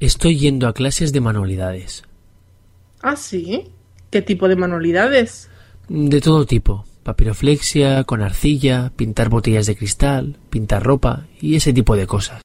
Estoy yendo a clases de manualidades. ¿Ah, sí? ¿Qué tipo de manualidades? De todo tipo. Papiroflexia, con arcilla, pintar botellas de cristal, pintar ropa y ese tipo de cosas.